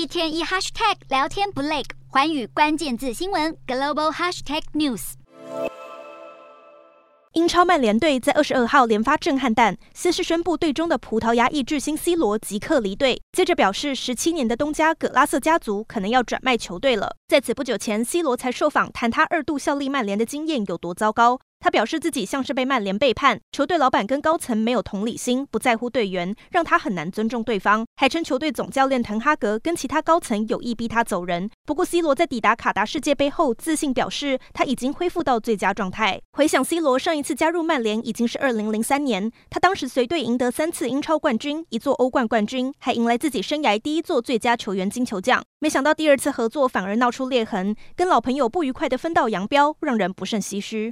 一天一 hashtag 聊天不累，寰宇关键字新闻 global hashtag news。英超曼联队在二十二号连发震撼弹，先是宣布队中的葡萄牙裔巨星 C 罗即刻离队，接着表示十七年的东家葛拉瑟家族可能要转卖球队了。在此不久前，C 罗才受访谈他二度效力曼联的经验有多糟糕。他表示自己像是被曼联背叛，球队老板跟高层没有同理心，不在乎队员，让他很难尊重对方，还称球队总教练滕哈格跟其他高层有意逼他走人。不过，C 罗在抵达卡达世界杯后，自信表示他已经恢复到最佳状态。回想 C 罗上一次加入曼联已经是二零零三年，他当时随队赢得三次英超冠军，一座欧冠冠军，还迎来自己生涯第一座最佳球员金球奖。没想到第二次合作反而闹出裂痕，跟老朋友不愉快的分道扬镳，让人不胜唏嘘。